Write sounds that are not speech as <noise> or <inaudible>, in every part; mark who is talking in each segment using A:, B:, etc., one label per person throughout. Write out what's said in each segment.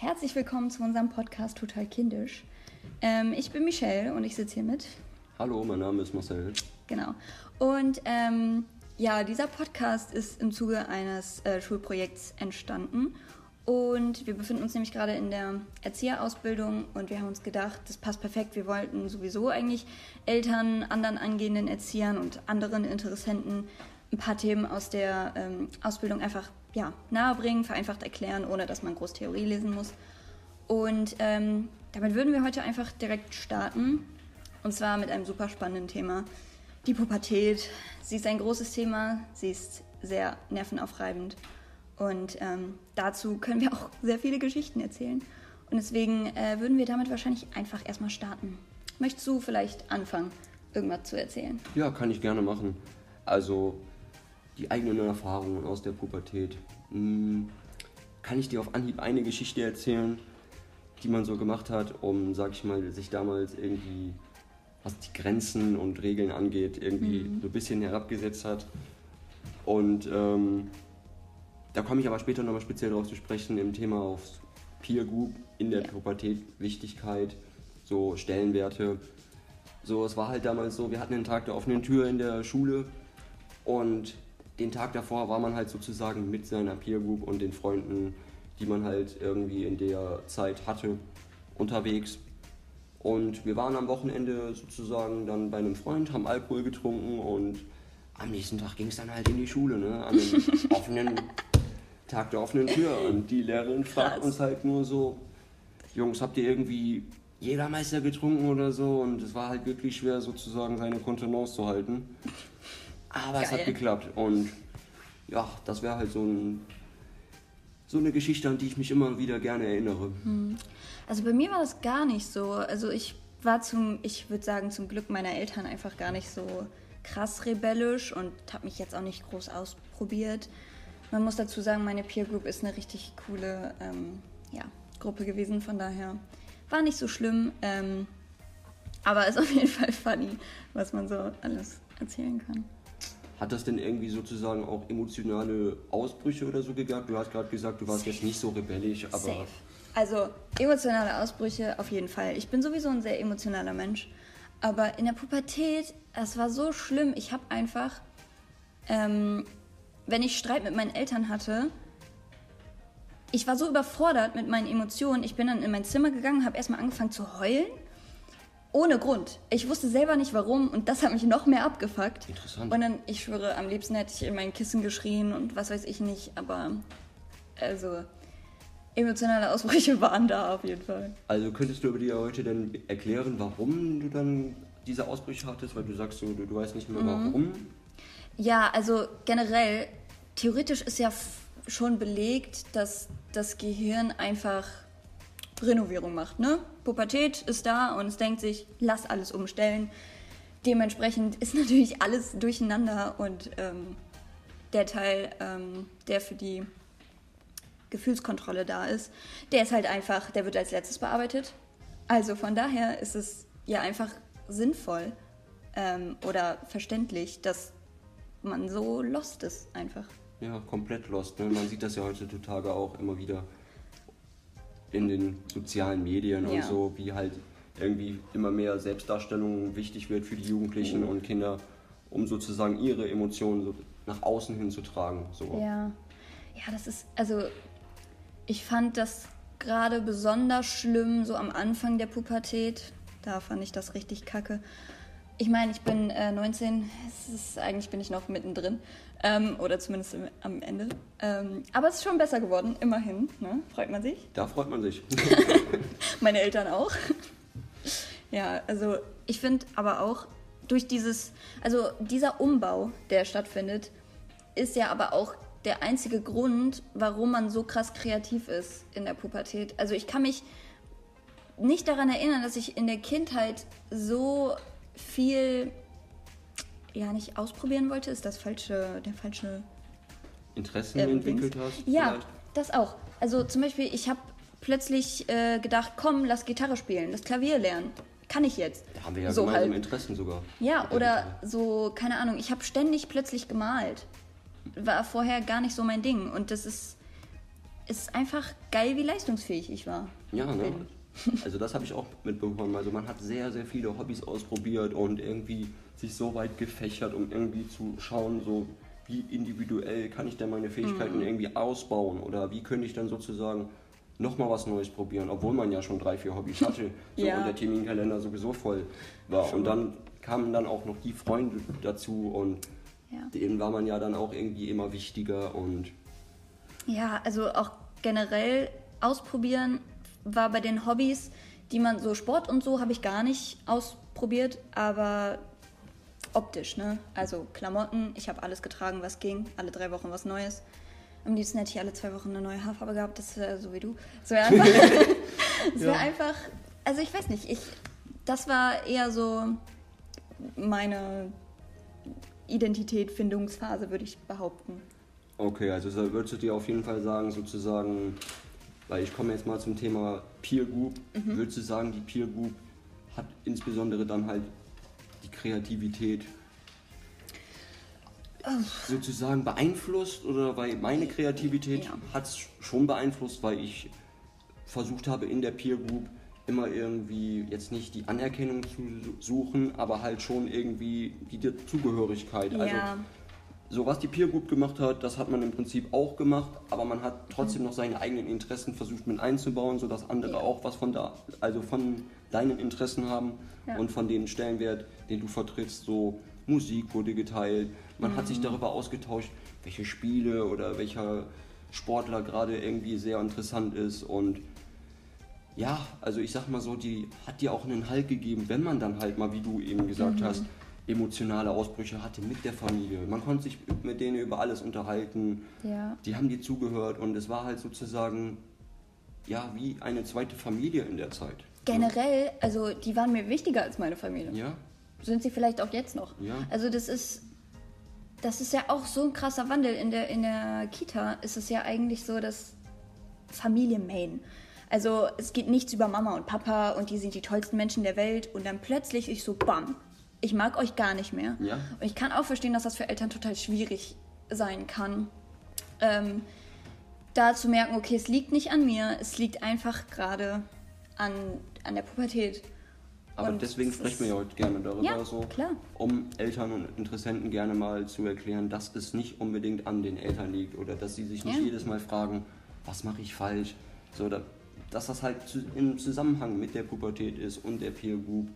A: Herzlich willkommen zu unserem Podcast Total Kindisch. Ähm, ich bin Michelle und ich sitze hier mit.
B: Hallo, mein Name ist Marcel.
A: Genau. Und ähm, ja, dieser Podcast ist im Zuge eines äh, Schulprojekts entstanden. Und wir befinden uns nämlich gerade in der Erzieherausbildung und wir haben uns gedacht, das passt perfekt. Wir wollten sowieso eigentlich Eltern, anderen angehenden Erziehern und anderen Interessenten ein paar Themen aus der ähm, Ausbildung einfach ja, nahebringen, vereinfacht erklären, ohne dass man groß Theorie lesen muss. Und ähm, damit würden wir heute einfach direkt starten. Und zwar mit einem super spannenden Thema. Die Pubertät. Sie ist ein großes Thema. Sie ist sehr nervenaufreibend. Und ähm, dazu können wir <laughs> auch sehr viele Geschichten erzählen. Und deswegen äh, würden wir damit wahrscheinlich einfach erstmal starten. Möchtest du vielleicht anfangen, irgendwas zu erzählen?
B: Ja, kann ich gerne machen. Also die eigenen Erfahrungen aus der Pubertät. Hm, kann ich dir auf Anhieb eine Geschichte erzählen, die man so gemacht hat, um, sag ich mal, sich damals irgendwie, was die Grenzen und Regeln angeht, irgendwie mhm. so ein bisschen herabgesetzt hat. Und ähm, da komme ich aber später nochmal speziell darauf zu sprechen, im Thema auf Peer Group in der Pubertät, Wichtigkeit, so Stellenwerte. So, es war halt damals so, wir hatten den Tag der offenen Tür in der Schule und den Tag davor war man halt sozusagen mit seiner Peer Group und den Freunden, die man halt irgendwie in der Zeit hatte, unterwegs. Und wir waren am Wochenende sozusagen dann bei einem Freund, haben Alkohol getrunken und am nächsten Tag ging es dann halt in die Schule, ne? An einem <laughs> offenen Tag der offenen Tür. Und die Lehrerin fragt Krass. uns halt nur so, Jungs, habt ihr irgendwie Jägermeister getrunken oder so? Und es war halt wirklich schwer, sozusagen seine Kontenance zu halten. Aber Geil. es hat geklappt. Und ja, das wäre halt so, ein, so eine Geschichte, an die ich mich immer wieder gerne erinnere. Hm.
A: Also bei mir war das gar nicht so. Also ich war zum, ich würde sagen, zum Glück meiner Eltern einfach gar nicht so krass rebellisch und habe mich jetzt auch nicht groß ausprobiert. Man muss dazu sagen, meine Peer Group ist eine richtig coole ähm, ja, Gruppe gewesen, von daher war nicht so schlimm. Ähm, aber ist auf jeden Fall funny, was man so alles erzählen kann.
B: Hat das denn irgendwie sozusagen auch emotionale Ausbrüche oder so gehabt? Du hast gerade gesagt, du warst Safe. jetzt nicht so rebellisch, aber.
A: Safe. Also emotionale Ausbrüche auf jeden Fall. Ich bin sowieso ein sehr emotionaler Mensch. Aber in der Pubertät, es war so schlimm. Ich habe einfach ähm, wenn ich Streit mit meinen Eltern hatte, ich war so überfordert mit meinen Emotionen. Ich bin dann in mein Zimmer gegangen, habe erstmal angefangen zu heulen. Ohne Grund. Ich wusste selber nicht warum und das hat mich noch mehr abgefuckt.
B: Interessant.
A: Und dann, ich schwöre, am liebsten hätte ich in mein Kissen geschrien und was weiß ich nicht, aber also emotionale Ausbrüche <laughs> waren da auf jeden Fall.
B: Also könntest du aber dir heute dann erklären, warum du dann diese Ausbrüche hattest, weil du sagst, du, du weißt nicht mehr mhm. warum?
A: Ja, also generell, theoretisch ist ja schon belegt, dass das Gehirn einfach Renovierung macht. Ne? Pubertät ist da und es denkt sich, lass alles umstellen. Dementsprechend ist <laughs> natürlich alles durcheinander und ähm, der Teil, ähm, der für die Gefühlskontrolle da ist, der ist halt einfach, der wird als letztes bearbeitet. Also von daher ist es ja einfach sinnvoll ähm, oder verständlich, dass man so lost ist einfach.
B: Ja, komplett lost. Ne? Man sieht das ja heutzutage auch immer wieder in den sozialen Medien ja. und so, wie halt irgendwie immer mehr Selbstdarstellung wichtig wird für die Jugendlichen mhm. und Kinder, um sozusagen ihre Emotionen so nach außen hin zu tragen. So.
A: Ja. ja, das ist, also ich fand das gerade besonders schlimm, so am Anfang der Pubertät. Da fand ich das richtig kacke. Ich meine, ich bin äh, 19, ist, eigentlich bin ich noch mittendrin. Ähm, oder zumindest im, am Ende. Ähm, aber es ist schon besser geworden, immerhin. Ne? Freut man sich?
B: Da freut man sich. <laughs>
A: Meine Eltern auch. ja, also ich finde aber auch, durch dieses, also dieser Umbau, der stattfindet, ist ja aber auch der einzige Grund, warum man so krass kreativ ist in der Pubertät. Also ich kann mich nicht daran erinnern, dass ich in der Kindheit so viel ja nicht ausprobieren wollte, ist das falsche, der falsche
B: Interessen ähm, entwickelt hast?
A: Ja, vielleicht? das auch. Also zum Beispiel, ich habe plötzlich äh, gedacht, komm, lass Gitarre spielen, das Klavier lernen. Kann ich jetzt.
B: Da haben wir ja
A: so
B: gemeinsame halt. Interessen sogar.
A: Ja, oder so, keine Ahnung, ich habe ständig plötzlich gemalt. War vorher gar nicht so mein Ding. Und das ist, es ist einfach geil, wie leistungsfähig ich war.
B: Ja, ne?
A: Bin.
B: Also das habe ich auch mitbekommen. Also man hat sehr, sehr viele Hobbys ausprobiert und irgendwie sich so weit gefächert, um irgendwie zu schauen, so wie individuell kann ich denn meine Fähigkeiten
A: Mhm.
B: irgendwie ausbauen oder wie könnte ich dann sozusagen nochmal was Neues probieren, obwohl man ja schon drei, vier Hobbys hatte <laughs> so,
A: Ja.
B: und der Terminkalender sowieso voll war. Und dann kamen dann auch noch die Freunde dazu und
A: Ja.
B: denen war man ja dann auch irgendwie immer wichtiger und
A: Ja, also auch generell ausprobieren war bei den Hobbys, die man so Sport und so habe ich gar nicht ausprobiert, aber optisch, ne? Also Klamotten, ich habe alles getragen, was ging, alle drei Wochen was Neues. Am liebsten hätte ich alle zwei Wochen eine neue Haarfarbe gehabt, das wäre so wie du. Das <laughs> wäre einfach, das wär
B: Ja.
A: einfach, also ich weiß nicht, ich, das war eher so meine Identität, Findungsphase, würde ich behaupten.
B: Okay, also so würdest du dir auf jeden Fall sagen, sozusagen, weil ich komme jetzt mal zum Thema Peer Group, würdest du sagen, die Peer Group hat insbesondere dann halt die Kreativität sozusagen beeinflusst oder weil meine Kreativität
A: Ja.
B: hat es schon beeinflusst, weil ich versucht habe in der Peer Group immer irgendwie jetzt nicht die Anerkennung zu suchen, aber halt schon irgendwie die Zugehörigkeit. Also
A: Ja.
B: So was die Peer Group gemacht hat, das hat man im Prinzip auch gemacht, aber man hat trotzdem noch seine eigenen Interessen versucht mit einzubauen, sodass andere
A: Ja.
B: auch was von da, also von deinen Interessen haben
A: Ja.
B: und von dem Stellenwert, den du vertrittst. So Musik wurde geteilt, man hat
A: Mhm.
B: sich darüber ausgetauscht, welche Spiele oder welcher Sportler gerade irgendwie sehr interessant ist und ja, also ich sag mal so, die hat dir auch einen Halt gegeben, wenn man dann halt mal, wie du eben
A: Mhm.
B: gesagt hast, emotionale Ausbrüche hatte mit der Familie. Man konnte sich mit denen über alles unterhalten.
A: Ja.
B: Die haben dir zugehört und es war halt sozusagen ja wie eine zweite Familie in der Zeit.
A: Generell, also die waren mir wichtiger als meine Familie.
B: Ja,
A: Sind sie vielleicht auch jetzt noch.
B: Ja.
A: Also das ist, das ist ja auch so ein krasser Wandel. In der, in der Kita ist es ja eigentlich so, dass Familie Main. Also es geht nichts über Mama und Papa und die sind die tollsten Menschen der Welt und dann plötzlich ich so, bam, ich mag euch gar nicht mehr.
B: Ja.
A: Und ich kann auch verstehen, dass das für Eltern total schwierig sein kann. Ähm, da zu merken, okay, es liegt nicht an mir, es liegt einfach gerade an, an der Pubertät.
B: aber
A: Und
B: deswegen
A: es
B: sprechen wir ja heute gerne darüber,
A: Ja,
B: so,
A: klar.
B: um Eltern und Interessenten gerne mal zu erklären, dass es nicht unbedingt an den Eltern liegt oder dass sie sich nicht
A: Ja.
B: jedes Mal fragen, was mache ich falsch, so, da, dass das halt im Zusammenhang mit der Pubertät ist und der Peer Group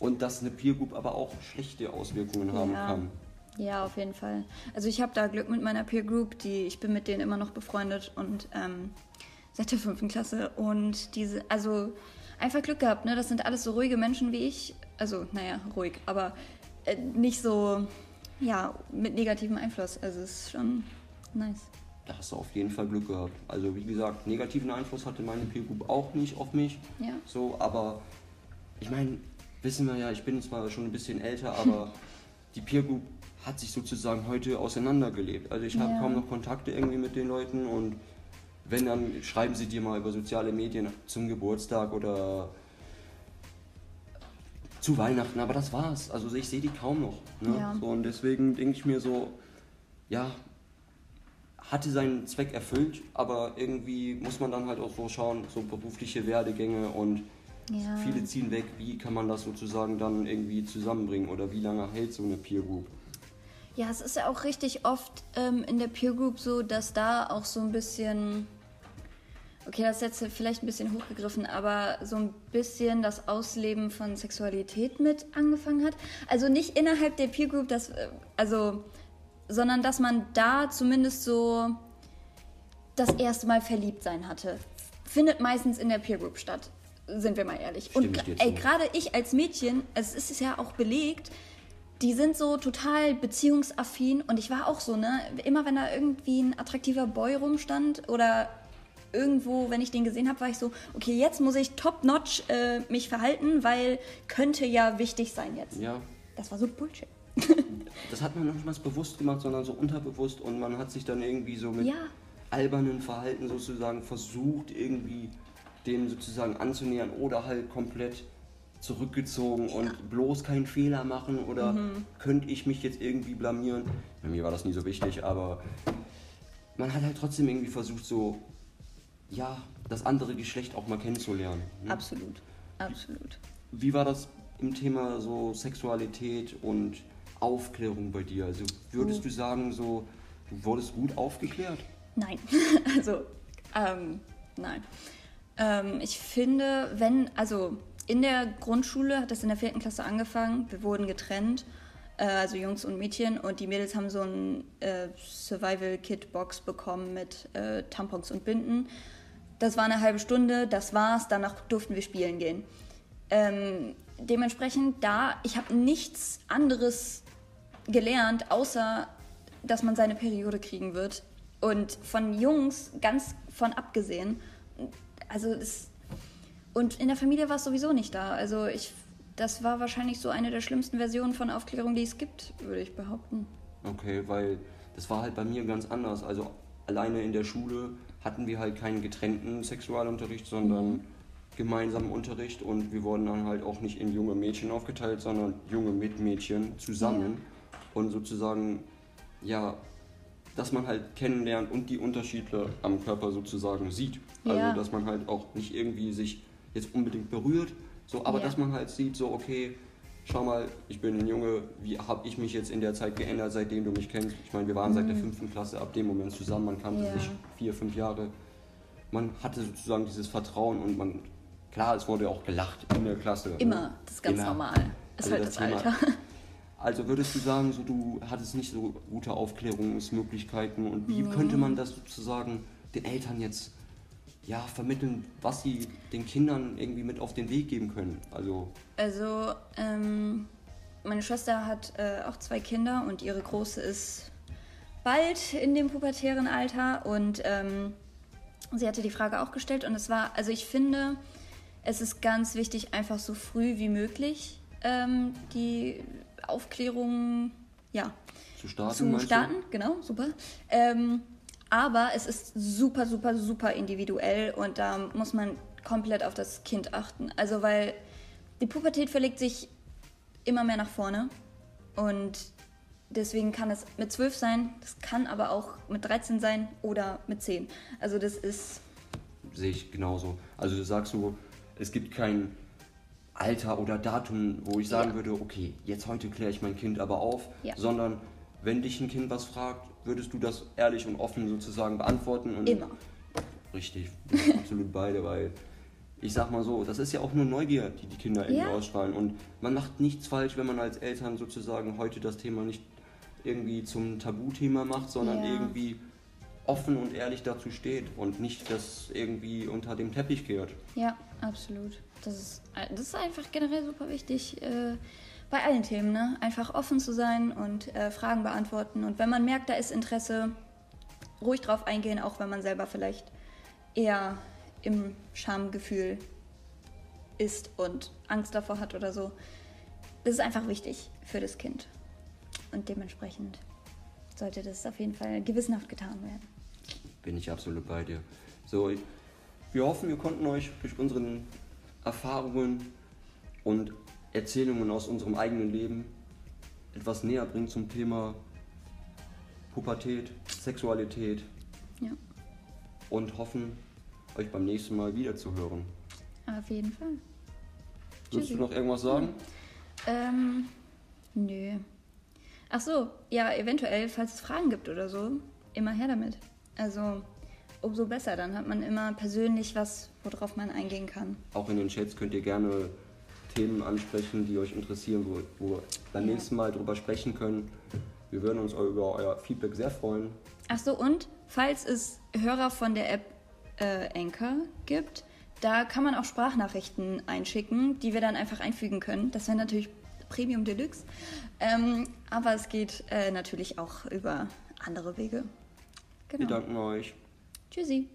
B: und dass eine Peer Group aber auch schlechte Auswirkungen haben
A: Ja.
B: kann.
A: Ja, auf jeden Fall. Also ich habe da Glück mit meiner Peer Group, die ich bin mit denen immer noch befreundet und ähm, seit der fünften Klasse und diese, also einfach Glück gehabt, ne? Das sind alles so ruhige Menschen wie ich. Also, naja, ruhig, aber äh, nicht so, ja, mit negativem Einfluss. Also es ist schon nice.
B: Da hast du auf jeden Fall Glück gehabt. Also wie gesagt, negativen Einfluss hatte meine Peer Group auch nicht auf mich.
A: Ja.
B: So, aber ich meine, wissen wir ja, ich bin zwar schon ein bisschen älter, aber <laughs> die Peer Group hat sich sozusagen heute auseinandergelebt. Also ich habe
A: Ja.
B: kaum noch Kontakte irgendwie mit den Leuten und wenn, dann schreiben sie dir mal über soziale Medien zum Geburtstag oder zu Weihnachten, aber das war's. Also ich sehe die kaum noch. Ne?
A: Ja.
B: So, und deswegen denke ich mir so, ja, hatte seinen Zweck erfüllt, aber irgendwie muss man dann halt auch so schauen, so berufliche Werdegänge und
A: Ja.
B: viele ziehen weg, wie kann man das sozusagen dann irgendwie zusammenbringen oder wie lange hält so eine Peer Group?
A: Ja, es ist ja auch richtig oft ähm, in der Peer Group so, dass da auch so ein bisschen, okay, das ist jetzt vielleicht ein bisschen hochgegriffen, aber so ein bisschen das Ausleben von Sexualität mit angefangen hat. Also nicht innerhalb der Peer Group, das, äh, also, sondern dass man da zumindest so das erste Mal verliebt sein hatte. Findet meistens in der Peer Group statt, sind wir mal ehrlich.
B: Stimme
A: Und ey, gerade ich als Mädchen, es ist es ja auch belegt, die sind so total beziehungsaffin und ich war auch so, ne? Immer wenn da irgendwie ein attraktiver Boy rumstand oder irgendwo, wenn ich den gesehen habe, war ich so, okay, jetzt muss ich top-notch äh, mich verhalten, weil könnte ja wichtig sein jetzt.
B: Ja,
A: Das war so Bullshit. <laughs>
B: das hat man noch nicht mal bewusst gemacht, sondern so unterbewusst und man hat sich dann irgendwie so mit
A: Ja.
B: albernen Verhalten sozusagen versucht, irgendwie dem sozusagen anzunähern oder halt komplett zurückgezogen und bloß keinen Fehler machen oder
A: Mhm.
B: könnte ich mich jetzt irgendwie blamieren. Bei mir war das nie so wichtig, aber man hat halt trotzdem irgendwie versucht, so ja, das andere Geschlecht auch mal kennenzulernen. Ne?
A: Absolut, absolut.
B: Wie war das im Thema so Sexualität und Aufklärung bei dir? Also würdest
A: Oh.
B: du sagen, so du wurdest gut aufgeklärt?
A: Nein, <laughs> also ähm, nein. Ähm, ich finde, wenn, also in der Grundschule hat das in der vierten Klasse angefangen, wir wurden getrennt, äh, also Jungs und Mädchen, und die Mädels haben so ein äh, Survival-Kit-Box bekommen mit äh, Tampons und Binden. Das war eine halbe Stunde, das war's, danach durften wir spielen gehen. Ähm, dementsprechend da, ich habe nichts anderes gelernt, außer dass man seine Periode kriegen wird. Und von Jungs ganz von abgesehen. Also es, und in der Familie war es sowieso nicht da. Also ich, das war wahrscheinlich so eine der schlimmsten Versionen von Aufklärung, die es gibt, würde ich behaupten.
B: Okay, weil das war halt bei mir ganz anders. Also alleine in der Schule hatten wir halt keinen getrennten Sexualunterricht, sondern gemeinsamen Unterricht und wir wurden dann halt auch nicht in junge Mädchen aufgeteilt, sondern junge mit Mädchen zusammen und sozusagen, ja, dass man halt kennenlernt und die Unterschiede am Körper sozusagen sieht. Also
A: Ja.
B: dass man halt auch nicht irgendwie sich jetzt unbedingt berührt, so, aber
A: Ja.
B: dass man halt sieht, so okay, schau mal, ich bin ein Junge, wie habe ich mich jetzt in der Zeit geändert, seitdem du mich kennst? Ich meine, wir waren seit der fünften Klasse ab dem Moment zusammen, man kannte
A: Mhm. Ja.
B: sich vier, fünf Jahre. Man hatte sozusagen dieses Vertrauen und man, klar, es wurde auch gelacht in der Klasse.
A: Immer,
B: ne?
A: das ist ganz
B: Immer.
A: normal. Ist
B: Also
A: halt
B: das
A: das,
B: Thema-
A: Alter.
B: Also würdest du sagen, so, du hattest nicht so gute Aufklärungsmöglichkeiten und wie könnte man das sozusagen den Eltern jetzt ja, vermitteln, was sie den Kindern irgendwie mit auf den Weg geben können? Also,
A: Also, ähm, meine Schwester hat äh, auch zwei Kinder und ihre Große ist bald in dem pubertären Alter und ähm, sie hatte die Frage auch gestellt und es war, also ich finde, es ist ganz wichtig, einfach so früh wie möglich ähm, die Aufklärung, ja,
B: zu starten,
A: zu
B: du?
A: starten, genau, super. Ähm, aber es ist super, super, super individuell und da muss man komplett auf das Kind achten. Also weil die Pubertät verlegt sich immer mehr nach vorne und deswegen kann es mit 12 sein, das kann aber auch mit 13 sein oder mit 10. Also das ist,
B: Sehe ich genauso. Also du sagst so, es gibt kein Alter oder Datum, wo ich sagen
A: Ja.
B: würde, okay, jetzt heute kläre ich mein Kind aber auf,
A: Ja.
B: sondern wenn dich ein Kind was fragt, würdest du das ehrlich und offen sozusagen beantworten? Und
A: Immer.
B: Richtig, <laughs> absolut beide, weil ich sag mal so, das ist ja auch nur Neugier, die die Kinder irgendwie
A: Ja.
B: ausstrahlen. Und man macht nichts falsch, wenn man als Eltern sozusagen heute das Thema nicht irgendwie zum Tabuthema macht, sondern irgendwie offen und ehrlich dazu steht und nicht das irgendwie unter dem Teppich kehrt.
A: ja, absolut. Das ist, das ist einfach generell super wichtig. Äh, bei allen Themen, ne? Einfach offen zu sein und äh, Fragen beantworten. Und wenn man merkt, da ist Interesse, ruhig drauf eingehen, auch wenn man selber vielleicht eher im Schamgefühl ist und Angst davor hat oder so. Das ist einfach wichtig für das Kind. Und dementsprechend sollte das auf jeden Fall gewissenhaft getan werden.
B: Bin ich absolut bei dir. So, wir hoffen, wir konnten euch durch unsere Erfahrungen und Erzählungen aus unserem eigenen Leben etwas näher bringen zum Thema Pubertät, Sexualität
A: Ja,
B: und hoffen, euch beim nächsten Mal wieder zu hören.
A: auf jeden Fall.
B: Willst du noch irgendwas sagen?
A: Ähm, nö. Ach so, ja, eventuell, falls es Fragen gibt oder so, immer her damit. Also, umso besser. Dann hat man immer persönlich was, worauf man eingehen kann.
B: Auch in den Chats könnt ihr gerne Themen ansprechen, die euch interessieren, wo, wo wir beim
A: Ja.
B: nächsten Mal drüber sprechen können. Wir würden uns über euer Feedback sehr freuen.
A: Ach so, und falls es Hörer von der App äh, Anchor gibt, da kann man auch Sprachnachrichten einschicken, die wir dann einfach einfügen können. Das wäre natürlich Premium Deluxe. Ähm, aber es geht äh, natürlich auch über andere Wege.
B: Wir
A: Genau.
B: danken euch.
A: Tschüssi.